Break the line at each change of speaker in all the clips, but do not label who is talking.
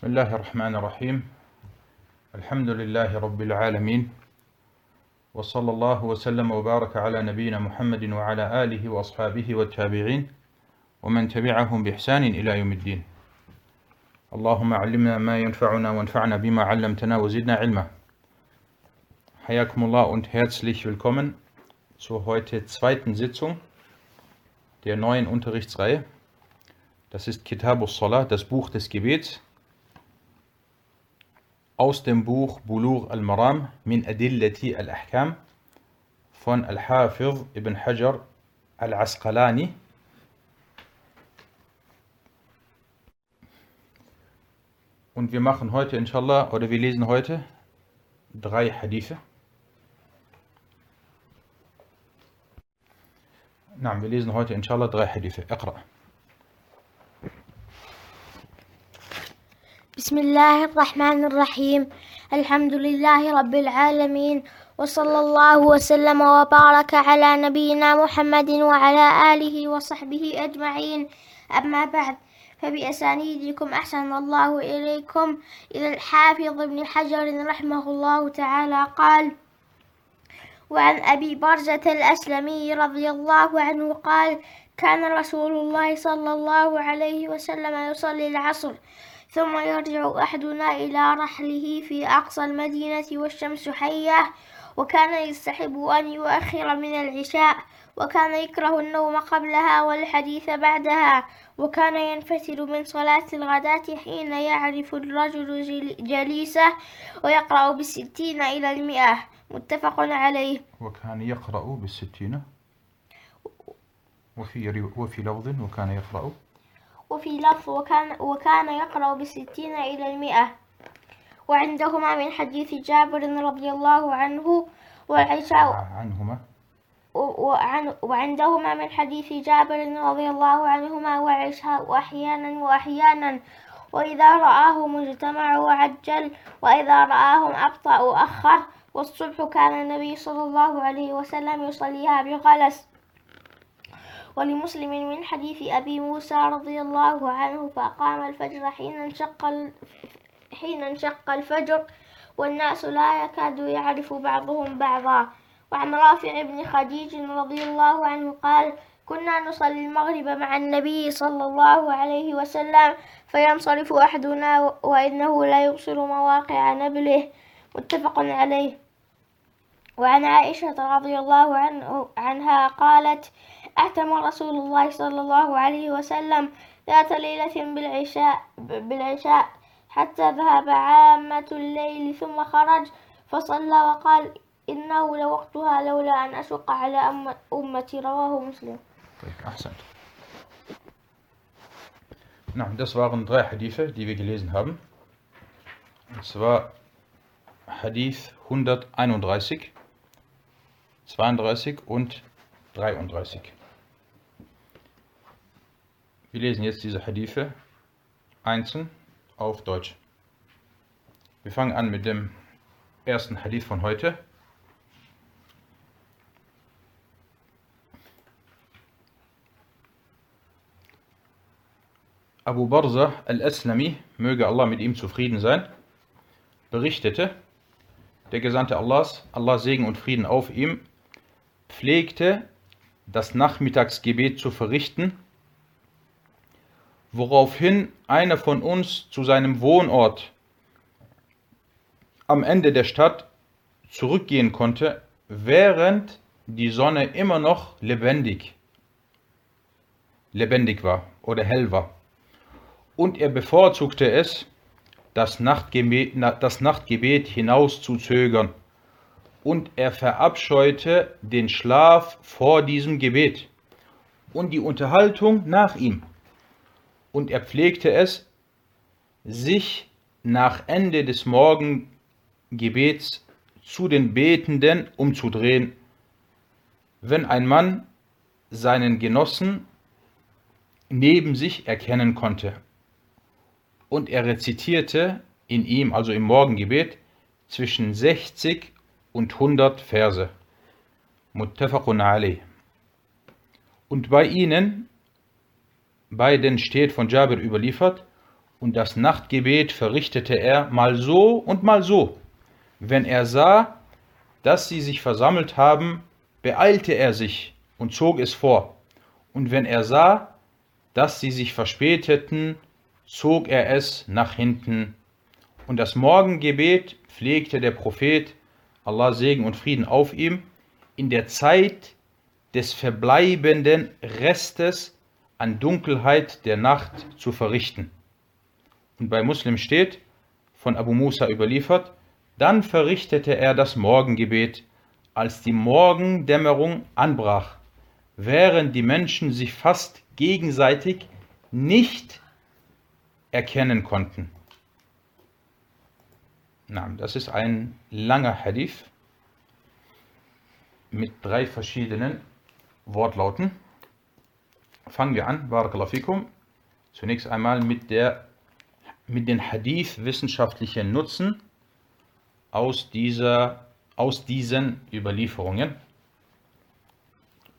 بسم الله الرحمن الرحيم. الحمد لله رب العالمين. وصلى الله وسلم وبارك على نبينا محمد وعلى آله وأصحابه والتابعين ومن تبعهم بإحسان إلى يوم الدين. اللهم علمنا ما ينفعنا وانفعنا بما علمتنا وزدنا علما. Hayakumullah und herzlich willkommen zur heute zweiten Sitzung der neuen Unterrichtsreihe. Das ist Kitabus Salah, das Buch des Gebets. Aus dem Buch Bulur al-Maram min Adillati al-Ahkam von Al-Hafiz ibn Hajar al-Asqalani. Und wir machen heute, inshallah, oder wir lesen heute drei Hadithe. نعم wir lesen heute inshallah drei Hadithe. اقرأ.
بسم الله الرحمن الرحيم. الحمد لله رب العالمين. وصلى الله وسلم وبارك على نبينا محمد وعلى آله وصحبه أجمعين. أما بعد فبأسانيدكم أحسن الله إليكم. إلى الحافظ ابن حجر رحمه الله تعالى قال وعن أبي برزة الأسلمي رضي الله عنه قال كان رسول الله صلى الله عليه وسلم يصلي العصر. ثم يرجع أحدنا إلى رحله في أقصى المدينة والشمس حية وكان يستحب أن يؤخر من العشاء وكان يكره النوم قبلها والحديث بعدها وكان ينفتل من صلاة الغداة حين يعرف الرجل جل- جليسه ويقرأ بالستين إلى المئة. متفق عليه.
وكان يقرأ بالستين؟ وفي وفي لفظ وكان يقرأ؟
وفي لفظ وكان, وكان يقرأ بالستين إلى المئة. وعندهما من حديث جابر رضي الله عنه والعشاء
عنهما.
وعن وعندهما من حديث جابر رضي الله عنهما والعشاء أحيانا وأحيانا. وإذا رآه مجتمع وعجل وإذا رآهم أبطأ وأخر والصبح كان النبي صلى الله عليه وسلم يصليها بغلس. ولمسلم من حديث أبي موسى رضي الله عنه فأقام الفجر حين انشق حين انشق الفجر والناس لا يكاد يعرف بعضهم بعضا. وعن رافع بن خديج رضي الله عنه قال كنا نصلي المغرب مع النبي صلى الله عليه وسلم فينصرف أحدنا وإنه لا يبصر مواقع نبله. متفق عليه. وعن عائشة رضي الله عنه عنها قالت اعتم رسول الله صلى الله عليه وسلم ذات ليلة بالعشاء بالعشاء حتى ذهب عامة الليل ثم خرج فصلى وقال إنه لوقتها لولا أن أشق على أم- أمتي رواه مسلم
طيب أحسنت Na, das waren drei Hadithe, die wir gelesen haben. Und zwar Hadith 131, 32 und 33. Wir lesen jetzt diese Hadithe einzeln auf Deutsch. Wir fangen an mit dem ersten Hadith von heute. Abu Barza al-Aslami, möge Allah mit ihm zufrieden sein, berichtete, der Gesandte Allahs, Allah Segen und Frieden auf ihm, pflegte das Nachmittagsgebet zu verrichten, woraufhin einer von uns zu seinem Wohnort am Ende der Stadt zurückgehen konnte, während die Sonne immer noch lebendig, lebendig war oder hell war und er bevorzugte es, das Nachtgebet, na- das Nachtgebet hinauszuzögern. Und er verabscheute den Schlaf vor diesem Gebet und die Unterhaltung nach ihm. Und er pflegte es, sich nach Ende des Morgengebets zu den Betenden umzudrehen, wenn ein Mann seinen Genossen neben sich erkennen konnte und er rezitierte in ihm, also im Morgengebet, zwischen 60 und 100 Verse. Muttafaqun alayh. Und bei ihnen, beiden steht von Jabir überliefert, Und das Nachtgebet verrichtete er mal so und mal so. Wenn er sah, dass sie sich versammelt haben, beeilte er sich und zog es vor. Und wenn er sah, dass sie sich verspäteten, zog er es nach hinten. Und das Morgengebet pflegte der Prophet, Allah Segen und Frieden auf ihm, in der Zeit des verbleibenden Restes an Dunkelheit der Nacht zu verrichten. Und bei Muslim steht, von Abu Musa überliefert, dann verrichtete er das Morgengebet, als die Morgendämmerung anbrach, während die Menschen sich fast gegenseitig nicht erkennen konnten. Na, das ist ein langer Hadith mit drei verschiedenen Wortlauten. Fangen wir an, Barakallahu. Zunächst einmal mit, der, mit den Hadith-wissenschaftlichen Nutzen aus, dieser, aus diesen Überlieferungen.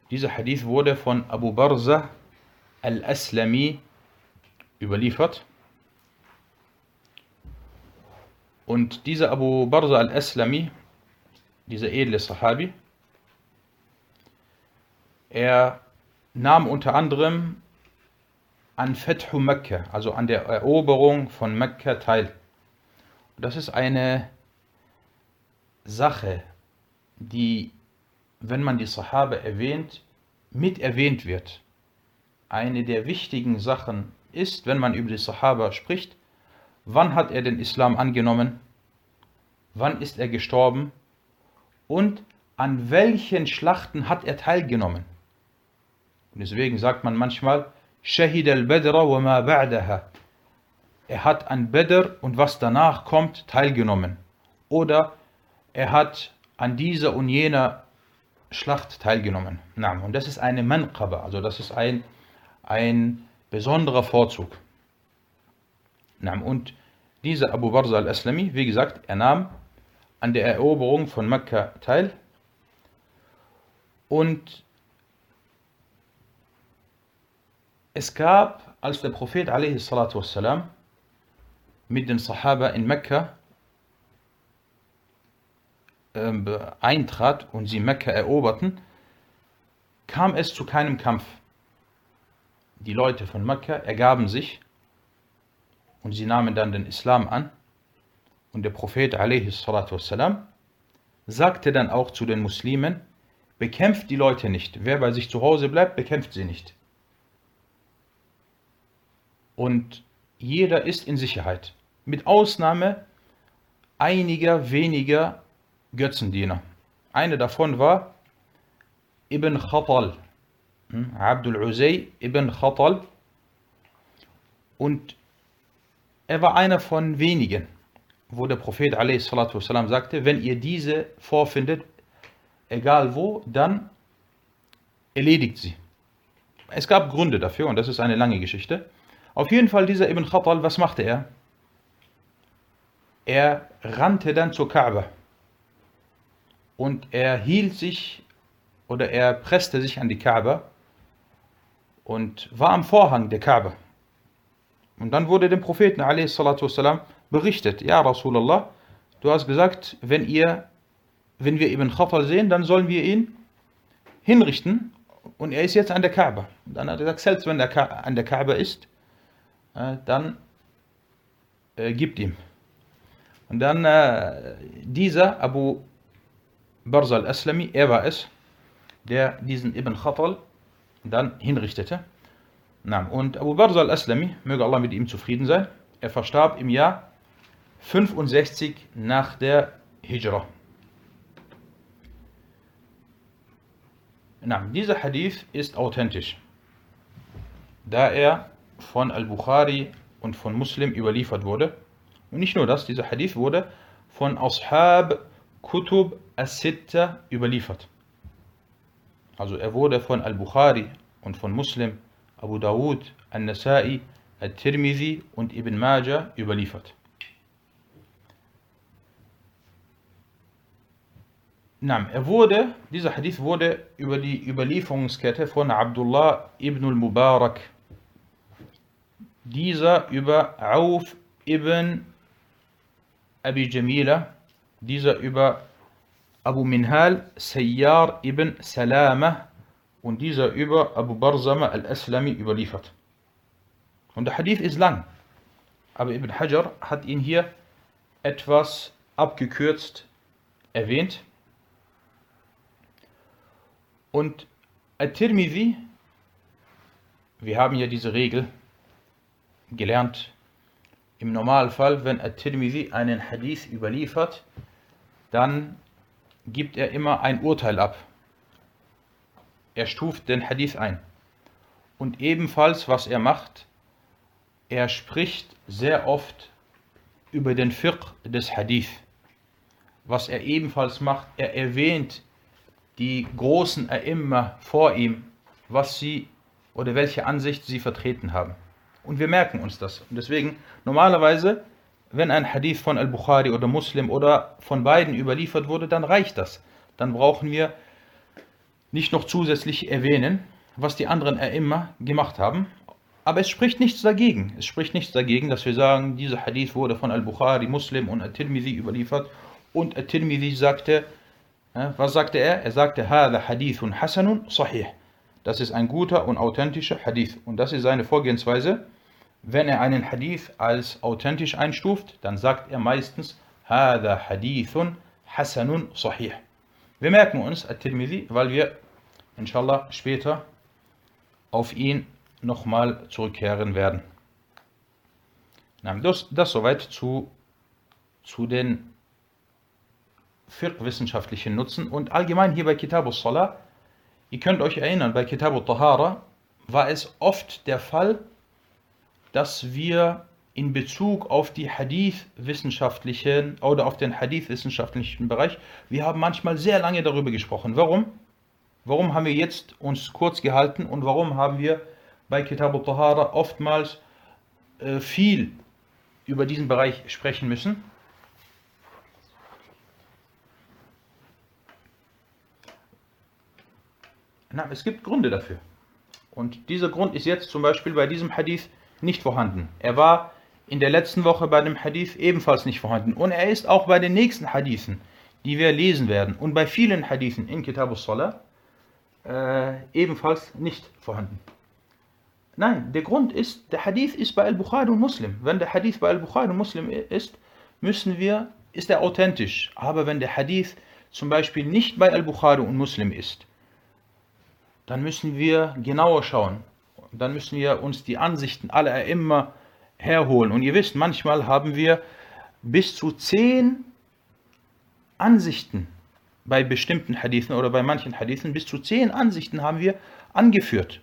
Dieser Hadith wurde von Abu Barza al-Aslami überliefert. Und dieser Abu Barza al-Aslami, dieser edle Sahabi, er nahm unter anderem an Fethu Mekka, also an der Eroberung von Mekka teil. Das ist eine Sache, die, wenn man die Sahaba erwähnt, mit erwähnt wird. Eine der wichtigen Sachen ist, wenn man über die Sahaba spricht, wann hat er den Islam angenommen, wann ist er gestorben und an welchen Schlachten hat er teilgenommen. Und deswegen sagt man manchmal, Shahid al-Badra wa ma ba'daha. Er hat an Badr und was danach kommt teilgenommen. Oder er hat an dieser und jener Schlacht teilgenommen. Und das ist eine Manqaba, also das ist ein, ein besonderer Vorzug. Und dieser Abu Barza al-Aslami, wie gesagt, er nahm an der Eroberung von Mekka teil und Es gab, als der Prophet والسلام, mit den Sahaba in Mekka äh, eintrat und sie Mekka eroberten, kam es zu keinem Kampf. Die Leute von Mekka ergaben sich und sie nahmen dann den Islam an. Und der Prophet والسلام, sagte dann auch zu den Muslimen, bekämpft die Leute nicht. Wer bei sich zu Hause bleibt, bekämpft sie nicht und jeder ist in Sicherheit. Mit Ausnahme einiger weniger Götzendiener. Eine davon war Ibn Khatal, hm, Abdul Uzay Ibn Khatal. Und er war einer von wenigen, wo der Prophet والسلام, sagte, wenn ihr diese vorfindet, egal wo, dann erledigt sie. Es gab Gründe dafür und das ist eine lange Geschichte. Auf jeden Fall dieser Ibn Khattal, was machte er? Er rannte dann zur Kaaba und er hielt sich oder er presste sich an die Kaaba und war am Vorhang der Kaaba. Und dann wurde dem Propheten والسلام, berichtet, ja Rasulallah, du hast gesagt, wenn, ihr, wenn wir Ibn Khattal sehen, dann sollen wir ihn hinrichten und er ist jetzt an der Kaaba. Dann hat er gesagt, selbst wenn er an der Kaaba ist, dann äh, gibt ihm. Und dann äh, dieser Abu Barza al-Aslami, er war es, der diesen Ibn Khatal dann hinrichtete. Und Abu Barza al-Aslami, möge Allah mit ihm zufrieden sein, er verstarb im Jahr 65 nach der Hijra. Dieser Hadith ist authentisch, da er von Al-Bukhari und von Muslim überliefert wurde. Und nicht nur das, dieser Hadith wurde von Ashab Kutub as-Sitta überliefert. Also er wurde von Al-Bukhari und von Muslim, Abu Dawud, An-Nasai, Al-Tirmidhi und Ibn Majah überliefert. Nein, er wurde, dieser Hadith wurde über die Überlieferungskette von Abdullah ibn al-Mubarak dieser über Auf ibn Abi Jamila, dieser über Abu Minhal Sayyar ibn Salama und dieser über Abu Barzama al-Aslami überliefert. Und der Hadith ist lang, aber Ibn Hajar hat ihn hier etwas abgekürzt erwähnt. Und At-Tirmidhi, wir haben ja diese Regel gelernt, im Normalfall, wenn At-Tirmidhi einen Hadith überliefert, dann gibt er immer ein Urteil ab. Er stuft den Hadith ein. Und ebenfalls, was er macht, er spricht sehr oft über den Fiqh des Hadith. Was er ebenfalls macht, er erwähnt die großen A'imma vor ihm, was sie oder welche Ansicht sie vertreten haben. Und wir merken uns das. Und deswegen, normalerweise, wenn ein Hadith von Al-Bukhari oder Muslim oder von beiden überliefert wurde, dann reicht das. Dann brauchen wir nicht noch zusätzlich erwähnen, was die anderen A'imma gemacht haben. Aber es spricht nichts dagegen. Es spricht nichts dagegen, dass wir sagen, dieser Hadith wurde von Al-Bukhari, Muslim und Al-Tirmidhi überliefert. Und Al-Tirmidhi sagte, was sagte er? Er sagte, Hada Hadithun Hasanun Sahih. Das ist ein guter und authentischer Hadith. Und das ist seine Vorgehensweise. Wenn er einen Hadith als authentisch einstuft, dann sagt er meistens, Hada Hadithun Hasanun Sahih. Wir merken uns At-Tirmidhi, weil wir inshallah später auf ihn nochmal zurückkehren werden. Das, das soweit zu, zu den fiqh-wissenschaftlichen Nutzen und allgemein hier bei Kitab al-Salah Ihr könnt euch erinnern, bei Kitab al-Tahara war es oft der Fall, dass wir in Bezug auf die Hadith-wissenschaftlichen oder auf den Hadith-wissenschaftlichen Bereich, wir haben manchmal sehr lange darüber gesprochen. Warum? Warum haben wir jetzt uns kurz gehalten und warum haben wir bei Kitab al-Tahara oftmals äh, viel über diesen Bereich sprechen müssen? Es gibt Gründe dafür. Und dieser Grund ist jetzt zum Beispiel bei diesem Hadith nicht vorhanden. Er war in der letzten Woche bei dem Hadith ebenfalls nicht vorhanden. Und er ist auch bei den nächsten Hadithen, die wir lesen werden, und bei vielen Hadithen in Kitab al-Salah äh, ebenfalls nicht vorhanden. Nein, der Grund ist, der Hadith ist bei Al-Bukhari und Muslim. Wenn der Hadith bei Al-Bukhari und Muslim ist, müssen wir, ist er authentisch. Aber wenn der Hadith zum Beispiel nicht bei Al-Bukhari und Muslim ist, dann müssen wir genauer schauen. Dann müssen wir uns die Ansichten aller immer herholen. Und ihr wisst, manchmal haben wir bis zu zehn Ansichten bei bestimmten Hadithen oder bei manchen Hadithen, bis zu zehn Ansichten haben wir angeführt.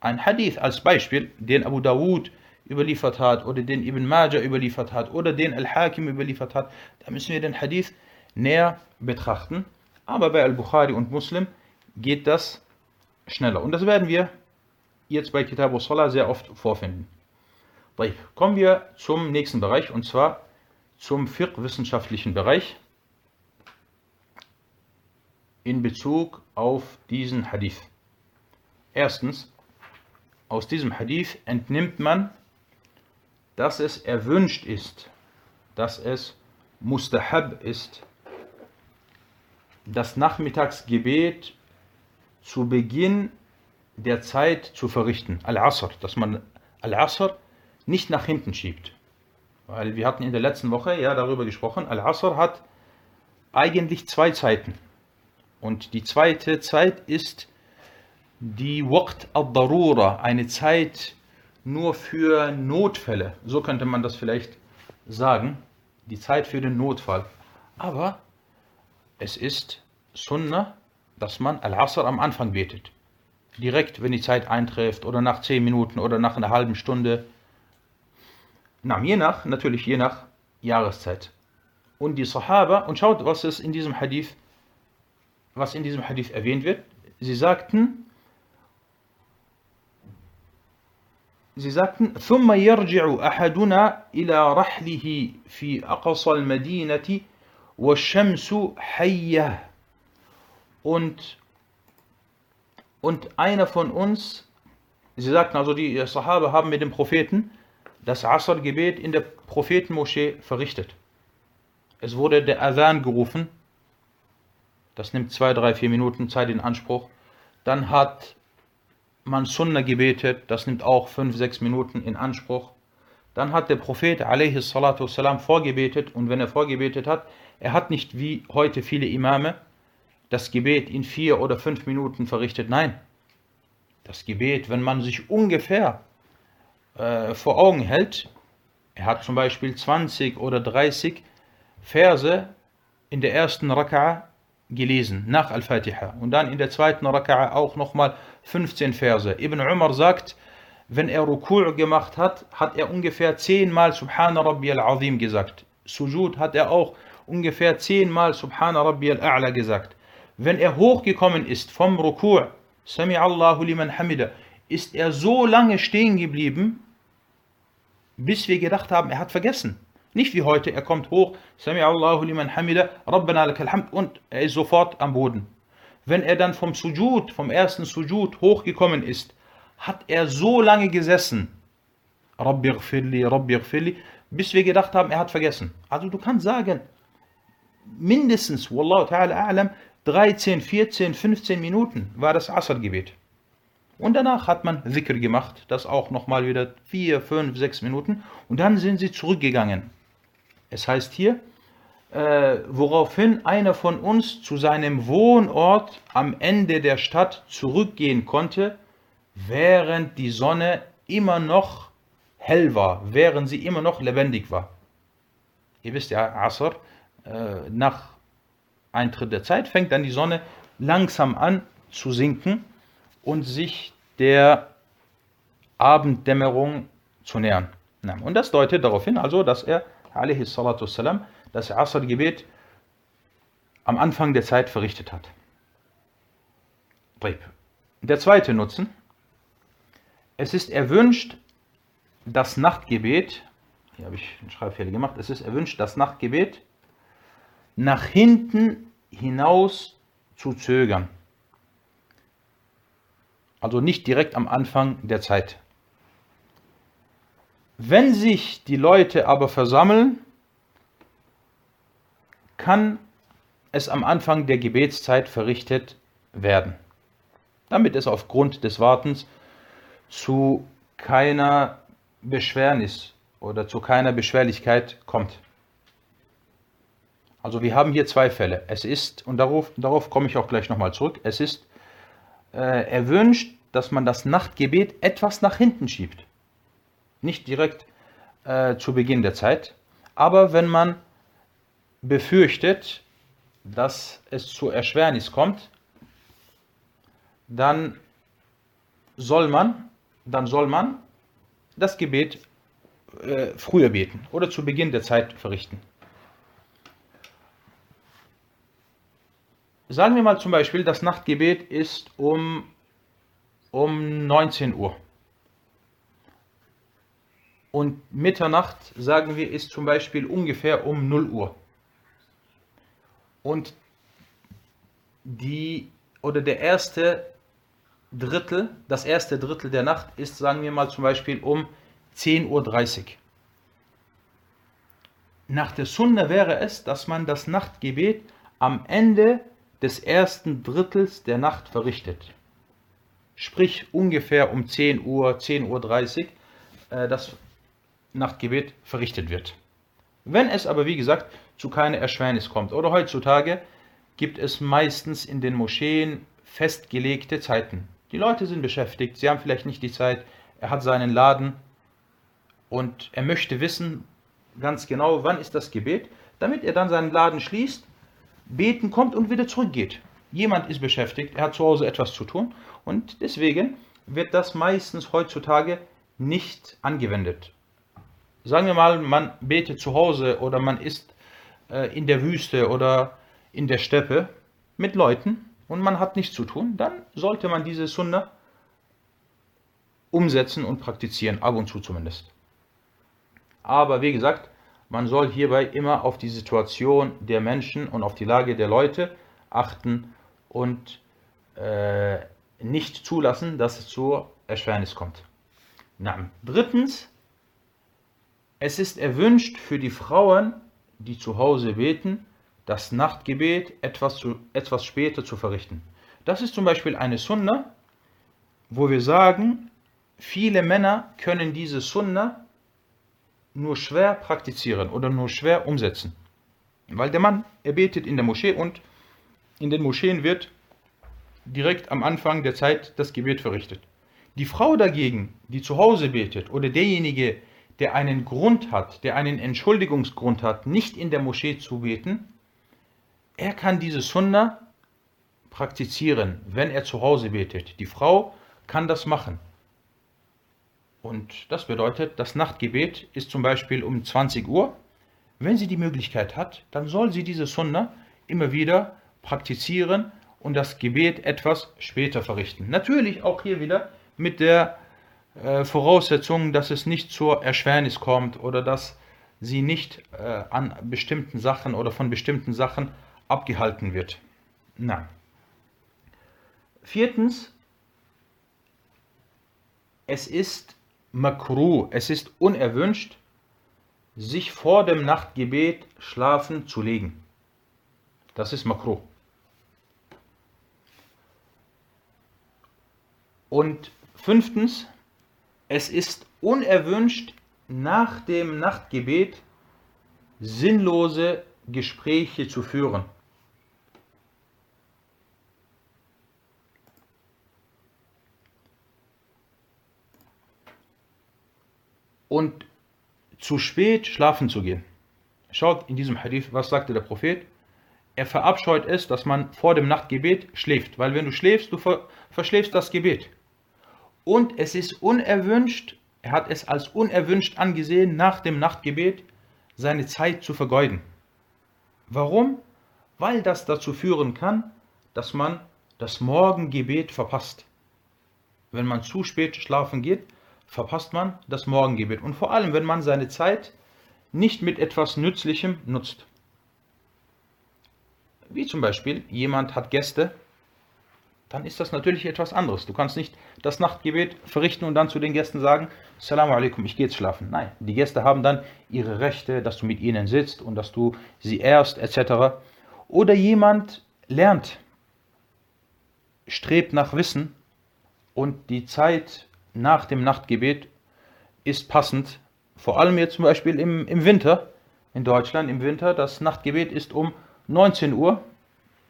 Ein Hadith als Beispiel, den Abu Dawud überliefert hat oder den Ibn Majah überliefert hat oder den Al-Hakim überliefert hat, da müssen wir den Hadith näher betrachten. Aber bei Al-Bukhari und Muslim geht das schneller. Und das werden wir jetzt bei Kitab al-Salah sehr oft vorfinden. Kommen wir zum nächsten Bereich und zwar zum fiqh-wissenschaftlichen Bereich in Bezug auf diesen Hadith. Erstens, aus diesem Hadith entnimmt man, dass es erwünscht ist, dass es mustahab ist, das Nachmittagsgebet zu Beginn der Zeit zu verrichten, Al-Asr, dass man Al-Asr nicht nach hinten schiebt. Weil wir hatten in der letzten Woche ja darüber gesprochen, Al-Asr hat eigentlich zwei Zeiten. Und die zweite Zeit ist die Waqt al-Darura, eine Zeit nur für Notfälle. So könnte man das vielleicht sagen. Die Zeit für den Notfall. Aber es ist Sunnah, dass man Al-Asr am Anfang betet. Direkt, wenn die Zeit eintrifft oder nach 10 Minuten oder nach einer halben Stunde. Na, je nach, natürlich je nach Jahreszeit. Und die Sahaba, und schaut, was es in diesem Hadith, was in diesem Hadith erwähnt wird. Sie sagten, sie sagten, ثم يرجع أحدنا إلى رحله في أقصى المدينة والشمس حية und, und einer von uns, sie sagten also, die Sahabe haben mit dem Propheten das Asr-Gebet in der Prophetenmoschee verrichtet. Es wurde der Adhan gerufen. Das nimmt zwei, drei, vier Minuten Zeit in Anspruch. Dann hat man Sunna gebetet. Das nimmt auch fünf, sechs Minuten in Anspruch. Dann hat der Prophet a.s. vorgebetet. Und wenn er vorgebetet hat, er hat nicht wie heute viele Imame, das Gebet in vier oder fünf Minuten verrichtet. Nein, das Gebet, wenn man sich ungefähr äh, vor Augen hält, er hat zum Beispiel 20 oder 30 Verse in der ersten Raka'a gelesen, nach Al-Fatiha. Und dann in der zweiten Raka'a auch nochmal 15 Verse. Ibn Umar sagt, wenn er Ruku' gemacht hat, hat er ungefähr 10 Mal Subhana Rabbi al-Azim gesagt. Sujud hat er auch ungefähr 10 Mal Subhana Rabbi al-A'la gesagt. Wenn er hochgekommen ist vom Ruku', Sami Allahu liman hamida, ist er so lange stehen geblieben, bis wir gedacht haben, er hat vergessen. Nicht wie heute, er kommt hoch, Sami Allahu liman hamida, Rabbana lakal und er ist sofort am Boden. Wenn er dann vom Sujud, vom ersten Sujud hochgekommen ist, hat er so lange gesessen, Rabbi gfirli, Rabbi gfirli, bis wir gedacht haben, er hat vergessen. Also du kannst sagen, mindestens, Wallahu ta'ala a'lam, 13, 14, 15 Minuten war das Asr-Gebet. Und danach hat man Dhikr gemacht, das auch nochmal wieder 4, 5, 6 Minuten. Und dann sind sie zurückgegangen. Es heißt hier, äh, woraufhin einer von uns zu seinem Wohnort am Ende der Stadt zurückgehen konnte, während die Sonne immer noch hell war, während sie immer noch lebendig war. Ihr wisst ja, Asr, äh, nach Eintritt der Zeit fängt dann die Sonne langsam an zu sinken und sich der Abenddämmerung zu nähern. Und das deutet darauf hin, also, dass er, والسلام, das Asr-Gebet am Anfang der Zeit verrichtet hat. Der zweite Nutzen. Es ist erwünscht, das Nachtgebet, hier habe ich einen Schreibfehler gemacht, es ist erwünscht, das Nachtgebet nach hinten hinaus zu zögern. Also nicht direkt am Anfang der Zeit. Wenn sich die Leute aber versammeln, kann es am Anfang der Gebetszeit verrichtet werden, damit es aufgrund des Wartens zu keiner Beschwernis oder zu keiner Beschwerlichkeit kommt. Also wir haben hier zwei Fälle. Es ist, und darauf, darauf komme ich auch gleich nochmal zurück, es ist äh, erwünscht, dass man das Nachtgebet etwas nach hinten schiebt. Nicht direkt äh, zu Beginn der Zeit, aber wenn man befürchtet, dass es zu Erschwernis kommt, dann soll man, dann soll man das Gebet äh, früher beten oder zu Beginn der Zeit verrichten. Sagen wir mal zum Beispiel, das Nachtgebet ist um, um 19 Uhr. Und Mitternacht, sagen wir, ist zum Beispiel ungefähr um 0 Uhr. Und die oder der erste Drittel, das erste Drittel der Nacht ist, sagen wir mal zum Beispiel um 10.30 Uhr. Nach der Sunna wäre es, dass man das Nachtgebet am Ende des ersten Drittels der Nacht verrichtet. Sprich ungefähr um 10 Uhr, 10.30 Uhr äh, das Nachtgebet verrichtet wird. Wenn es aber, wie gesagt, zu keiner Erschwernis kommt oder heutzutage gibt es meistens in den Moscheen festgelegte Zeiten. Die Leute sind beschäftigt, sie haben vielleicht nicht die Zeit, er hat seinen Laden und er möchte wissen ganz genau, wann ist das Gebet, damit er dann seinen Laden schließt beten kommt und wieder zurückgeht. Jemand ist beschäftigt, er hat zu Hause etwas zu tun und deswegen wird das meistens heutzutage nicht angewendet. Sagen wir mal, man betet zu Hause oder man ist äh, in der Wüste oder in der Steppe mit Leuten und man hat nichts zu tun, dann sollte man diese Sunna umsetzen und praktizieren, ab und zu zumindest. Aber wie gesagt, man soll hierbei immer auf die Situation der Menschen und auf die Lage der Leute achten und äh, nicht zulassen, dass es zu Erschwernis kommt. Na, drittens, es ist erwünscht für die Frauen, die zu Hause beten, das Nachtgebet etwas, zu, etwas später zu verrichten. Das ist zum Beispiel eine Sunna, wo wir sagen, viele Männer können diese Sunna nur schwer praktizieren oder nur schwer umsetzen. Weil der Mann, er betet in der Moschee und in den Moscheen wird direkt am Anfang der Zeit das Gebet verrichtet. Die Frau dagegen, die zu Hause betet oder derjenige, der einen Grund hat, der einen Entschuldigungsgrund hat, nicht in der Moschee zu beten, er kann diese Sunna praktizieren, wenn er zu Hause betet. Die Frau kann das machen. Und das bedeutet, das Nachtgebet ist zum Beispiel um 20 Uhr. Wenn sie die Möglichkeit hat, dann soll sie diese Sunna immer wieder praktizieren und das Gebet etwas später verrichten. Natürlich auch hier wieder mit der äh, Voraussetzung, dass es nicht zur Erschwernis kommt oder dass sie nicht äh, an bestimmten Sachen oder von bestimmten Sachen abgehalten wird. Nein. Viertens, es ist makruh, es ist unerwünscht, sich vor dem Nachtgebet schlafen zu legen. Das ist makruh. Und fünftens, es ist unerwünscht, nach dem Nachtgebet sinnlose Gespräche zu führen. Und zu spät schlafen zu gehen. Schaut in diesem Hadith, was sagte der Prophet? Er verabscheut es, dass man vor dem Nachtgebet schläft, weil wenn du schläfst, du verschläfst das Gebet. Und es ist unerwünscht, er hat es als unerwünscht angesehen, nach dem Nachtgebet seine Zeit zu vergeuden. Warum? Weil das dazu führen kann, dass man das Morgengebet verpasst. Wenn man zu spät schlafen geht, verpasst man das Morgengebet. Und vor allem, wenn man seine Zeit nicht mit etwas Nützlichem nutzt. Wie zum Beispiel, jemand hat Gäste dann ist das natürlich etwas anderes. Du kannst nicht das Nachtgebet verrichten und dann zu den Gästen sagen, Assalamu alaikum, ich gehe jetzt schlafen. Nein, die Gäste haben dann ihre Rechte, dass du mit ihnen sitzt und dass du sie ehrst, etc. Oder jemand lernt, strebt nach Wissen und die Zeit nach dem Nachtgebet ist passend. Vor allem jetzt zum Beispiel im, im Winter, in Deutschland im Winter, das Nachtgebet ist um 19 Uhr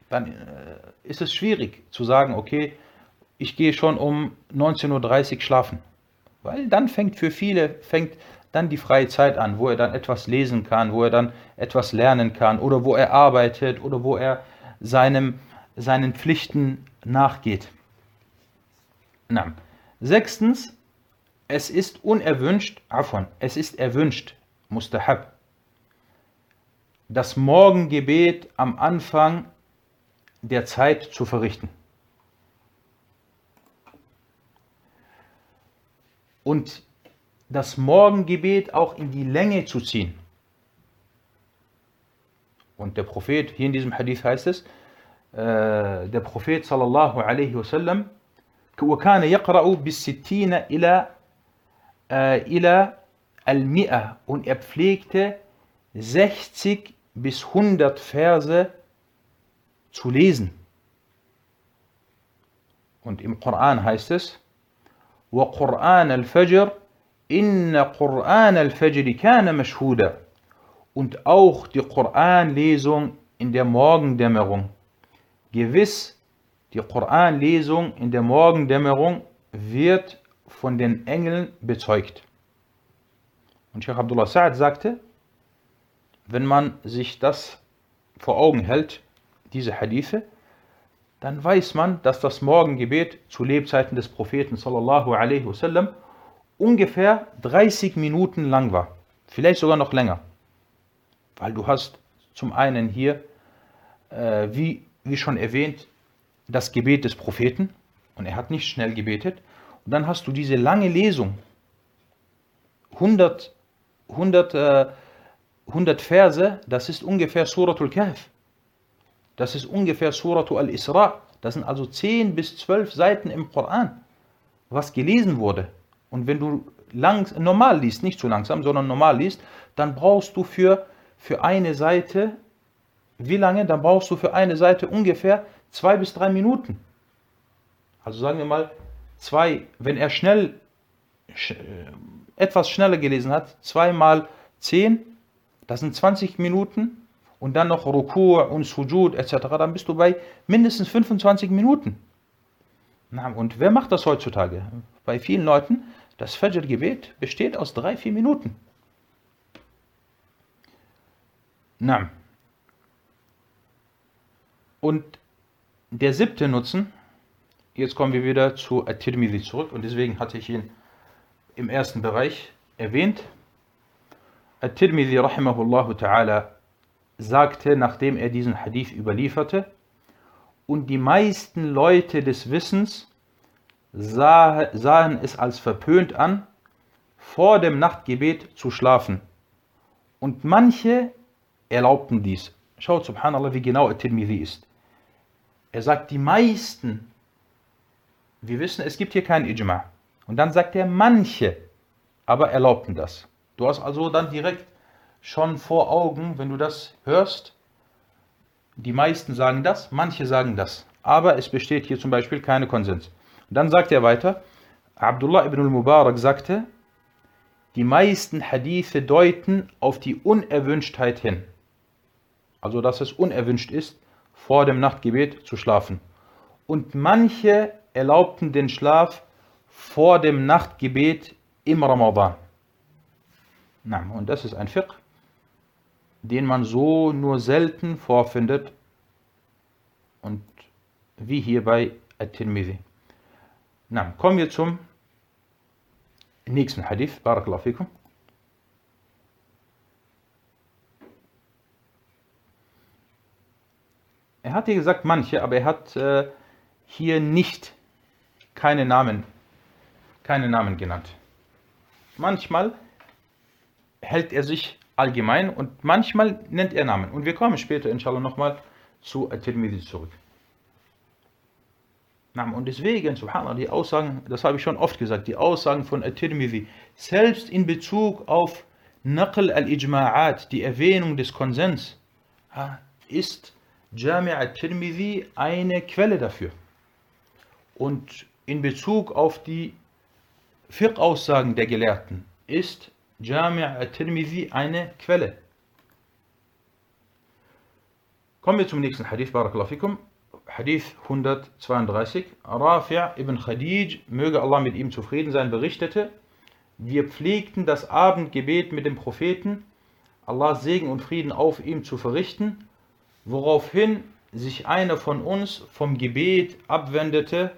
dann äh, ist es schwierig zu sagen, okay, ich gehe schon um 19.30 Uhr schlafen. Weil dann fängt für viele, fängt dann die freie Zeit an, wo er dann etwas lesen kann, wo er dann etwas lernen kann oder wo er arbeitet oder wo er seinem, seinen Pflichten nachgeht. Na. Sechstens, es ist unerwünscht, afon, es ist erwünscht, mustahab, das Morgengebet am Anfang der Zeit zu verrichten. Und das Morgengebet auch in die Länge zu ziehen. Und der Prophet, hier in diesem Hadith heißt es, äh, der Prophet sallallahu alaihi wasallam, وكان يقرأ بالستين إلى إلى المئة und er pflegte 60 bis 100 Verse zu lesen. Und im Koran heißt es, وَقُرْآنَ الْفَجْرِ إِنَّ قُرْآنَ الْفَجْرِ كَانَ مَشْهُودًا Und auch die Koranlesung in der Morgendämmerung. Gewiss, die Koranlesung in der Morgendämmerung wird von den Engeln bezeugt. Und Sheikh Abdullah Sa'ad sagte, wenn man sich das vor Augen hält, diese Hadithe, dann weiß man, dass das Morgengebet zu Lebzeiten des Propheten sallallahu alaihi wasallam ungefähr 30 Minuten lang war. Vielleicht sogar noch länger. Weil du hast zum einen hier, äh, wie, wie schon erwähnt, das Gebet des Propheten und er hat nicht schnell gebetet. Und dann hast du diese lange Lesung. 100, 100, äh, 100 Verse, das ist ungefähr Suratul Kahf. Das ist ungefähr Suratu al-Isra. Das sind also 10 bis 12 Seiten im Koran. was gelesen wurde, und wenn du langs normal liest, nicht zu langsam, sondern normal liest, dann brauchst du für, für eine Seite, wie lange? Dann brauchst du für eine Seite ungefähr zwei bis drei Minuten. Also sagen wir mal, zwei, wenn er schnell, sch, äh, etwas schneller gelesen hat, zwei mal zehn, das sind 20 Minuten und dann noch Rukur und Sujud etc., dann bist du bei mindestens 25 Minuten. Na, und wer macht das heutzutage? Bei vielen Leuten, das Fajr-Gebet besteht aus drei, vier Minuten. Na. Und der siebte Nutzen, jetzt kommen wir wieder zu At-Tirmidhi zurück und deswegen hatte ich ihn im ersten Bereich erwähnt. At-Tirmidhi rahimahullah ta'ala sagte, nachdem er diesen Hadith überlieferte, und die meisten Leute des Wissens sah, sahen es als verpönt an, vor dem Nachtgebet zu schlafen. Und manche erlaubten dies. Schaut, subhanallah, wie genau At-Tirmidhi ist. Er sagt, die meisten, wir wissen, es gibt hier keinen Ijma. Und dann sagt er, manche, aber erlaubten das. Du hast also dann direkt schon vor Augen, wenn du das hörst, die meisten sagen das, manche sagen das. Aber es besteht hier zum Beispiel keine Konsens. Und dann sagt er weiter, Abdullah ibn al-Mubarak sagte, die meisten Hadithe deuten auf die Unerwünschtheit hin. Also, dass es unerwünscht ist, vor dem Nachtgebet zu schlafen. Und manche erlaubten den Schlaf vor dem Nachtgebet im Ramadan. Und das ist ein Fiqh, den man so nur selten vorfindet und wie hier bei At-Tirmidhi. Kommen wir zum nächsten Hadith. Barakallahu fikum. Er hat hier gesagt manche, aber er hat äh, hier nicht keine Namen, keine Namen genannt. Manchmal hält er sich allgemein und manchmal nennt er Namen. Und wir kommen später inshallah nochmal zu At-Tirmidhi zurück. Und deswegen, subhanallah, die Aussagen, das habe ich schon oft gesagt, die Aussagen von At-Tirmidhi, selbst in Bezug auf Naql al-Ijma'at, die Erwähnung des Konsens, ist Jami' al-Tirmidhi eine Quelle dafür. Und in Bezug auf die Fiqh-Aussagen der Gelehrten ist Jami' al-Tirmidhi eine Quelle. Kommen wir zum nächsten Hadith, Barakallahu fikum. Hadith 132. Rafi' ibn Khadij, möge Allah mit ihm zufrieden sein, berichtete, wir pflegten das Abendgebet mit dem Propheten, Allahs Segen und Frieden auf ihm zu verrichten, woraufhin sich einer von uns vom Gebet abwendete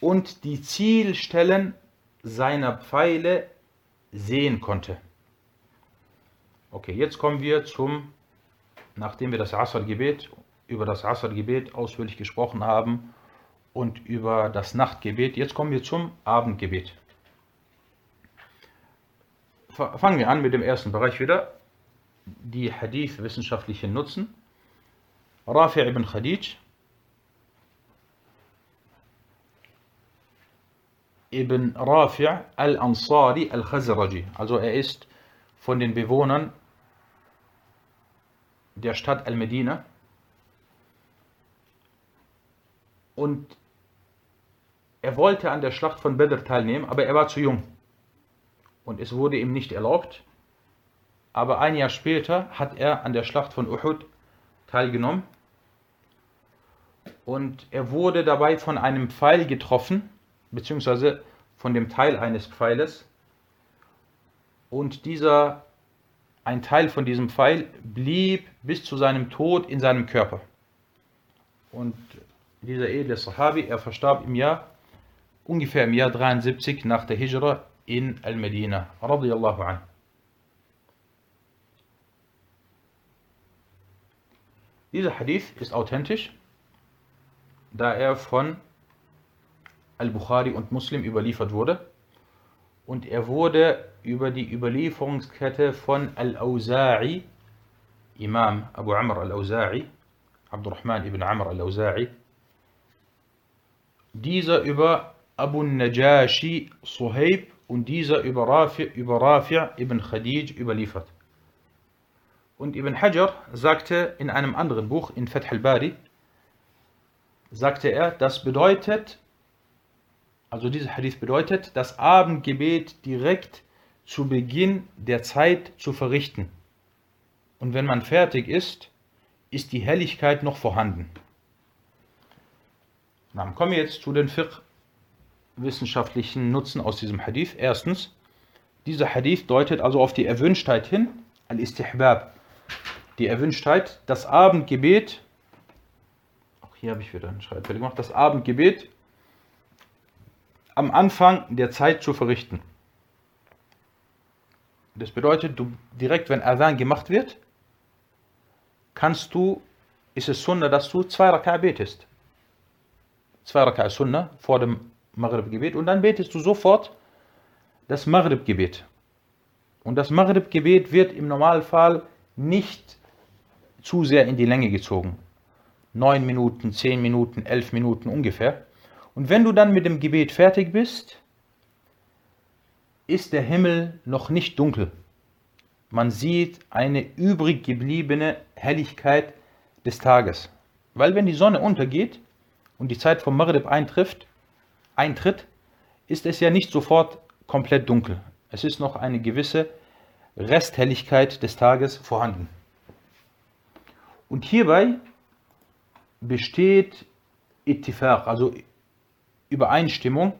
und die Zielstellen seiner Pfeile sehen konnte. Okay, jetzt kommen wir zum, nachdem wir das Asr-Gebet, über das Asr-Gebet ausführlich gesprochen haben und über das Nachtgebet, jetzt kommen wir zum Abendgebet. Fangen wir an mit dem ersten Bereich wieder, die Hadith-wissenschaftlichen Nutzen. Rafi' ibn Khadij ibn Rafi' al-Ansari al-Khazraji. Also er ist von den Bewohnern der Stadt Al-Medina. Und er wollte an der Schlacht von Badr teilnehmen, aber er war zu jung. Und es wurde ihm nicht erlaubt. Aber ein Jahr später hat er an der Schlacht von Uhud teilgenommen. Und er wurde dabei von einem Pfeil getroffen beziehungsweise von dem Teil eines Pfeiles. Und dieser, ein Teil von diesem Pfeil blieb bis zu seinem Tod in seinem Körper. Und dieser edle Sahabi, er verstarb im Jahr, ungefähr im Jahr 73 nach der Hijra in Al-Medina. Radiyallahu anhu. Dieser Hadith ist authentisch, da er von al-Bukhari und Muslim überliefert wurde. Und er wurde über die Überlieferungskette von Al-Awza'i, Imam Abu Amr al-Awza'i, Abdurrahman ibn Amr al-Awza'i, dieser über Abu Najashi Suhaib und dieser über Rafi, über Rafi ibn Khadij überliefert. Und Ibn Hajar sagte in einem anderen Buch, in Fath al-Bari, sagte er, das bedeutet, also dieser Hadith bedeutet, das Abendgebet direkt zu Beginn der Zeit zu verrichten. Und wenn man fertig ist, ist die Helligkeit noch vorhanden. Dann kommen wir jetzt zu den Fiqh wissenschaftlichen Nutzen aus diesem Hadith. Erstens, dieser Hadith deutet also auf die Erwünschtheit hin, al-Istihbab, die Erwünschtheit, das Abendgebet, auch hier habe ich wieder einen Schreibfehler gemacht, das Abendgebet am Anfang der Zeit zu verrichten. Das bedeutet, du direkt, wenn Adhan gemacht wird, kannst du, ist es Sunna, dass du zwei Raka'a betest. Zwei Raka'a Sunna vor dem Maghrib-Gebet und dann betest du sofort das Maghrib-Gebet. Und das Maghrib-Gebet wird im Normalfall nicht zu sehr in die Länge gezogen. Neun Minuten, zehn Minuten, elf Minuten ungefähr. Und wenn du dann mit dem Gebet fertig bist, ist der Himmel noch nicht dunkel. Man sieht eine übrig gebliebene Helligkeit des Tages. Weil wenn die Sonne untergeht und die Zeit vom Maghrib eintrifft, eintritt, ist es ja nicht sofort komplett dunkel. Es ist noch eine gewisse Resthelligkeit des Tages vorhanden. Und hierbei besteht Ittifaq, also Übereinstimmung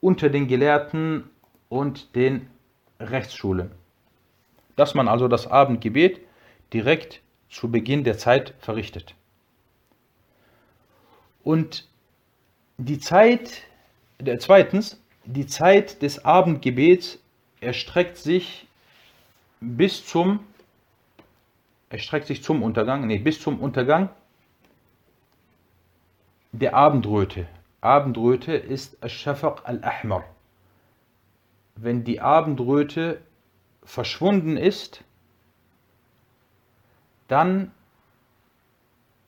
unter den Gelehrten und den Rechtsschulen, dass man also das Abendgebet direkt zu Beginn der Zeit verrichtet. Und die Zeit, der, zweitens, die Zeit des Abendgebets erstreckt sich bis zum, erstreckt sich zum Untergang, nee, bis zum Untergang der Abendröte. Abendröte ist Al-Shafaq al-Ahmar. Wenn die Abendröte verschwunden ist, dann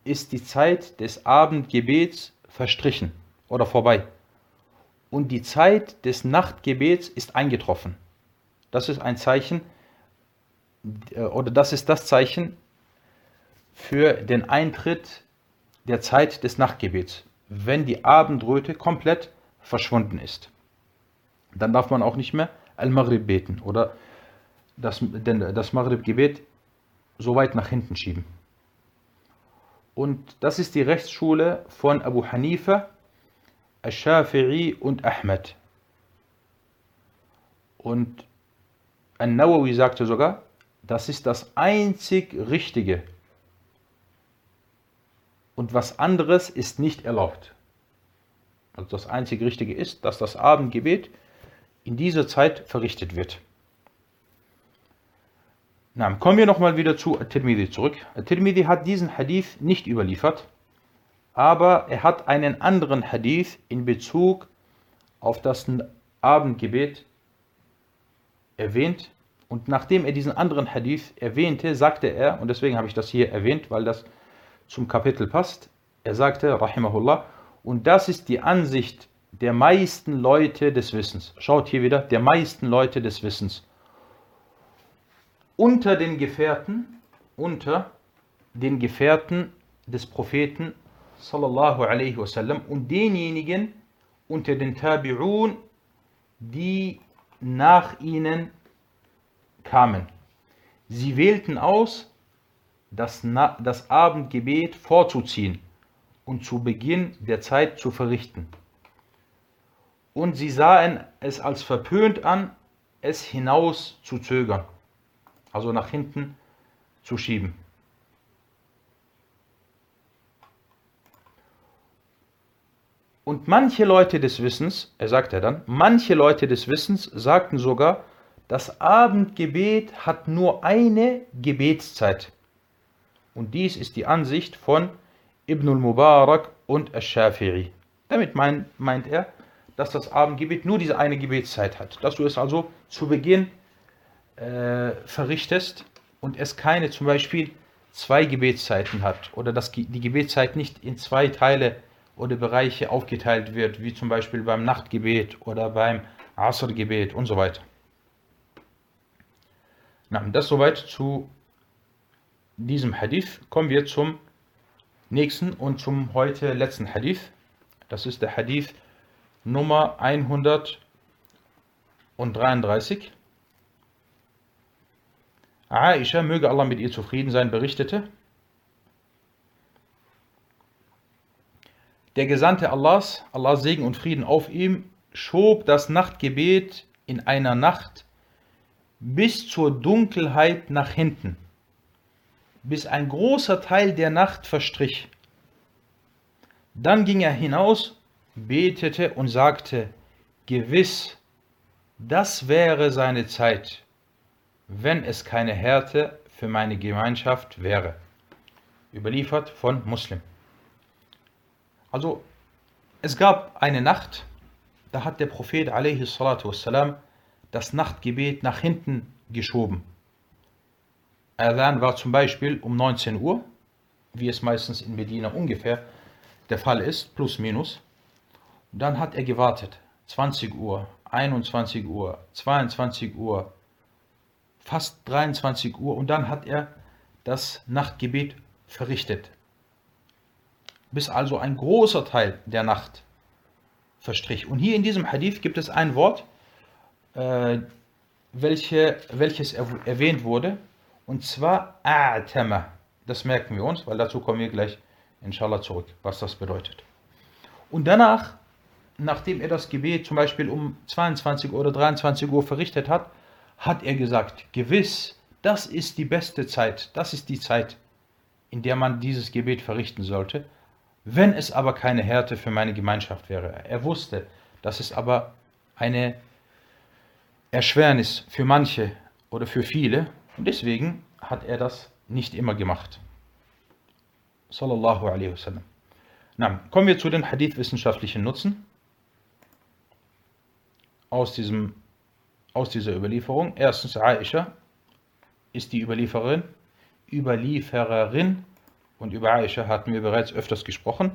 ist die Zeit des Abendgebets verstrichen oder vorbei. Und die Zeit des Nachtgebets ist eingetroffen. Das ist ein Zeichen, oder das ist das Zeichen für den Eintritt der Zeit des Nachtgebets, wenn die Abendröte komplett verschwunden ist. Dann darf man auch nicht mehr Al-Maghrib beten oder das, das Maghrib-Gebet so weit nach hinten schieben. Und das ist die Rechtsschule von Abu Hanifa Al-Shafi'i und Ahmed. Und An-Nawawi sagte sogar, das ist das einzig Richtige. Und was anderes ist nicht erlaubt. Also das einzig Richtige ist, dass das Abendgebet in dieser Zeit verrichtet wird. Na, kommen wir nochmal wieder zu At-Tirmidhi zurück. At-Tirmidhi hat diesen Hadith nicht überliefert aber er hat einen anderen Hadith in Bezug auf das Abendgebet erwähnt. Und nachdem er diesen anderen Hadith erwähnte, sagte er, und deswegen habe ich das hier erwähnt, weil das zum Kapitel passt, er sagte, Rahimahullah, und das ist die Ansicht der meisten Leute des Wissens. Schaut hier wieder, der meisten Leute des Wissens. Unter den Gefährten, unter den Gefährten des Propheten sallallahu alaihi wasallam und denjenigen unter den Tabi'un, die nach ihnen kamen. Sie wählten aus, das, das Abendgebet vorzuziehen und zu Beginn der Zeit zu verrichten. Und sie sahen es als verpönt an, es hinaus zu zögern, also nach hinten zu schieben. Und manche Leute des Wissens, er sagt er dann, manche Leute des Wissens sagten sogar, das Abendgebet hat nur eine Gebetszeit. Und dies ist die Ansicht von Ibn al-Mubarak und al-Shafi'i. Damit mein, meint er, dass das Abendgebet nur diese eine Gebetszeit hat. Dass du es also zu Beginn äh, verrichtest und es keine zum Beispiel zwei Gebetszeiten hat oder dass die Gebetszeit nicht in zwei Teile oder Bereiche aufgeteilt wird, wie zum Beispiel beim Nachtgebet oder beim Asr-Gebet und so weiter. Na, das soweit zu diesem Hadith. Kommen wir zum nächsten und zum heute letzten Hadith. Das ist der Hadith Nummer 133. Aisha, möge Allah mit ihr zufrieden sein, berichtete, der Gesandte Allahs, Allahs Segen und Frieden auf ihm, schob das Nachtgebet in einer Nacht bis zur Dunkelheit nach hinten, bis ein großer Teil der Nacht verstrich. Dann ging er hinaus, betete und sagte, gewiss, das wäre seine Zeit wenn es keine Härte für meine Gemeinschaft wäre. Überliefert von Muslim. Also, es gab eine Nacht, da hat der Prophet wassalam, das Nachtgebet nach hinten geschoben. Adhan war zum Beispiel um 19 Uhr, wie es meistens in Medina ungefähr der Fall ist, plus minus. Und dann hat er gewartet. 20 Uhr, 21 Uhr, 22 Uhr, fast 23 Uhr und dann hat er das Nachtgebet verrichtet. Bis also ein großer Teil der Nacht verstrich. Und hier in diesem Hadith gibt es ein Wort, welche, welches erwähnt wurde, und zwar A'tama. Das merken wir uns, weil dazu kommen wir gleich inshallah zurück, was das bedeutet. Und danach, nachdem er das Gebet zum Beispiel um 22 oder 23 Uhr verrichtet hat, hat er gesagt, gewiss, das ist die beste Zeit, das ist die Zeit, in der man dieses Gebet verrichten sollte, wenn es aber keine Härte für meine Gemeinschaft wäre. Er wusste, dass es aber eine Erschwernis für manche oder für viele und deswegen hat er das nicht immer gemacht. Sallallahu alaihi wasallam. Na, kommen wir zu den Hadith-wissenschaftlichen Nutzen aus diesem aus dieser Überlieferung. Erstens, Aisha ist die Überliefererin, Überliefererin und über Aisha hatten wir bereits öfters gesprochen.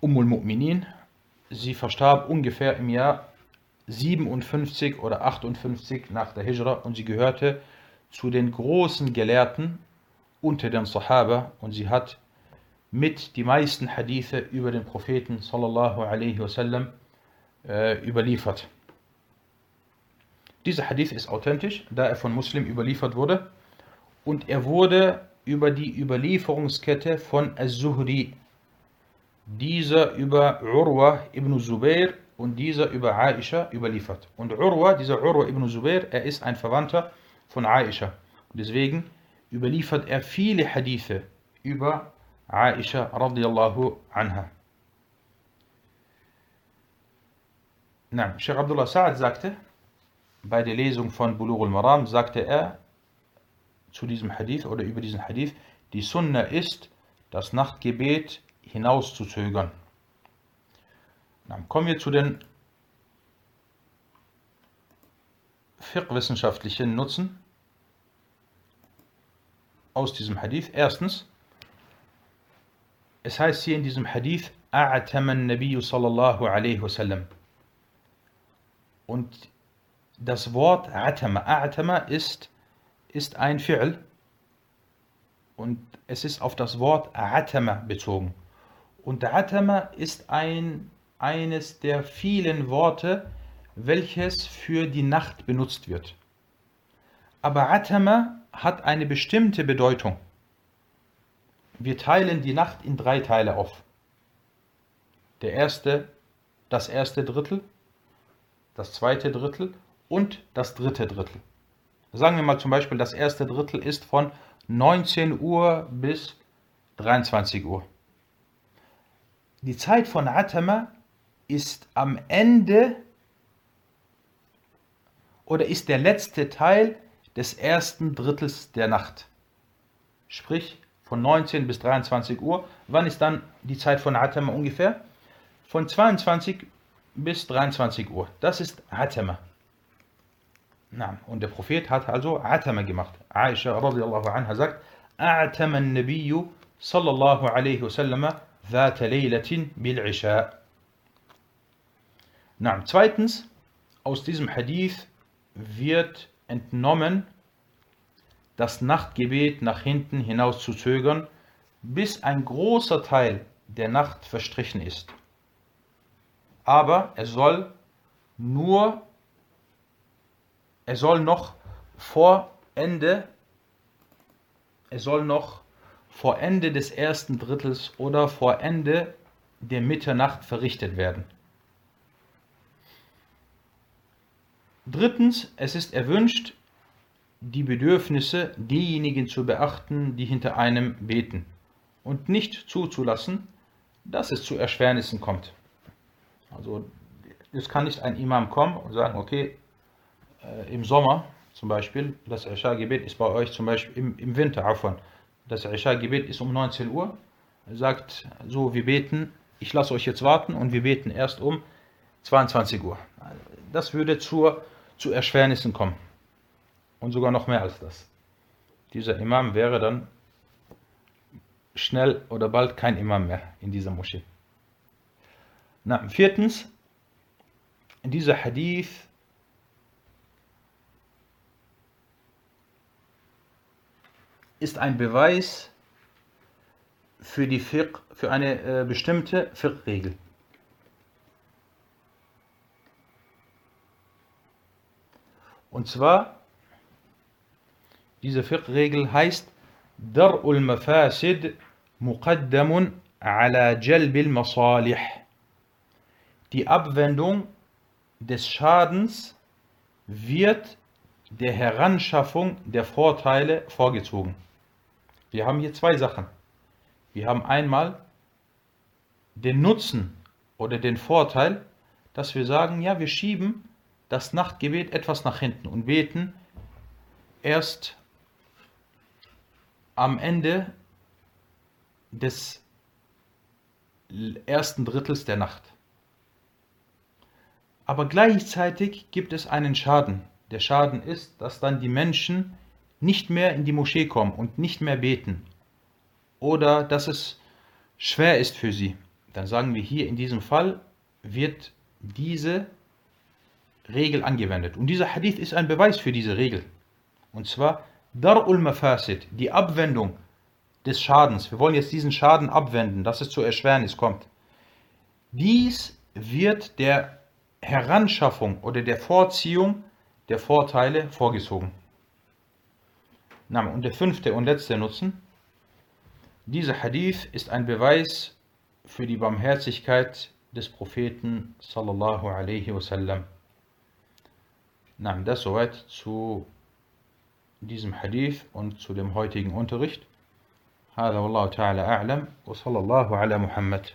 Ummul Mu'minin, sie verstarb ungefähr im Jahr 57 oder 58 nach der Hijra und sie gehörte zu den großen Gelehrten unter den Sahaba und sie hat mit die meisten Hadithe über den Propheten sallallahu alaihi wasallam äh, überliefert. Dieser Hadith ist authentisch, da er von Muslim überliefert wurde und er wurde über die Überlieferungskette von Az-Zuhri, dieser über Urwa ibn Zubair und dieser über Aisha überliefert. Und Urwa, dieser Urwa ibn Zubair, er ist ein Verwandter von Aisha. Und deswegen überliefert er viele Hadithe über Aisha radiallahu anha. Nein, Sheikh Abdullah Sa'ad sagte, bei der Lesung von Bulur al-Maram, sagte er zu diesem Hadith oder über diesen Hadith, die Sunna ist, das Nachtgebet hinauszuzögern. Dann kommen wir zu den fiqh-wissenschaftlichen Nutzen aus diesem Hadith. Erstens, es heißt hier in diesem Hadith, A'ataman Nabiyyu sallallahu alaihi wasallam. Und das Wort Atama, Atama ist, ist ein Fi'l und es ist auf das Wort Atama bezogen. Und Atama ist ein eines der vielen Worte, welches für die Nacht benutzt wird. Aber Atama hat eine bestimmte Bedeutung. Wir teilen die Nacht in drei Teile auf. Der erste, das erste Drittel, das zweite Drittel und das dritte Drittel. Sagen wir mal zum Beispiel, das erste Drittel ist von 19 Uhr bis 23 Uhr. Die Zeit von Atama ist am Ende oder ist der letzte Teil des ersten Drittels der Nacht. Sprich von 19 bis 23 Uhr. Wann ist dann die Zeit von Atama ungefähr? Von 22 Uhr bis 23 Uhr. Das ist Atama. Na, und der Prophet hat also Atama gemacht. Aisha radiallahu anha sagt, Atama nabiyyu صلى الله عليه وسلم ذات ليلة بالعشاء na, zweitens, aus diesem Hadith wird entnommen, das Nachtgebet nach hinten hinaus zu zögern, bis ein großer Teil der Nacht verstrichen ist. Aber er soll nur, er soll noch vor Ende, es soll noch vor Ende des ersten Drittels oder vor Ende der Mitternacht verrichtet werden. Drittens, es ist erwünscht, die Bedürfnisse derjenigen zu beachten, die hinter einem beten und nicht zuzulassen, dass es zu Erschwernissen kommt. Also es kann nicht ein Imam kommen und sagen, okay, äh, im Sommer zum Beispiel, das Isha-Gebet ist bei euch zum Beispiel im, im Winter, Afwan. Das Isha-Gebet ist um 19 Uhr. Sagt, so, wir beten, ich lasse euch jetzt warten und wir beten erst um 22 Uhr. Das würde zur, zu Erschwernissen kommen. Und sogar noch mehr als das. Dieser Imam wäre dann schnell oder bald kein Imam mehr in dieser Moschee. Na, viertens, dieser Hadith ist ein Beweis für, die Fiqh, für eine äh, bestimmte Fiqh-Regel. Und zwar, diese Fiqh-Regel heißt, Dar'ul Mafasid muqaddamun ala jalbil masalih. Die Abwendung des Schadens wird der Heranschaffung der Vorteile vorgezogen. Wir haben hier zwei Sachen. Wir haben einmal den Nutzen oder den Vorteil, dass wir sagen, ja, wir schieben das Nachtgebet etwas nach hinten und beten erst am Ende des ersten Drittels der Nacht. Aber gleichzeitig gibt es einen Schaden. Der Schaden ist, dass dann die Menschen nicht mehr in die Moschee kommen und nicht mehr beten oder dass es schwer ist für sie, dann sagen wir hier in diesem Fall wird diese Regel angewendet. Und dieser Hadith ist ein Beweis für diese Regel. Und zwar Dar'ul Mafasid, die Abwendung des Schadens. Wir wollen jetzt diesen Schaden abwenden, dass es zur Erschwernis kommt. Dies wird der Heranschaffung oder der Vorziehung der Vorteile vorgezogen. Und der fünfte und letzte Nutzen. Dieser Hadith ist ein Beweis für die Barmherzigkeit des Propheten sallallahu alaihi wasallam. das soweit zu diesem Hadith und zu dem heutigen Unterricht. هذا والله تعالى أعلم وصلى الله على محمد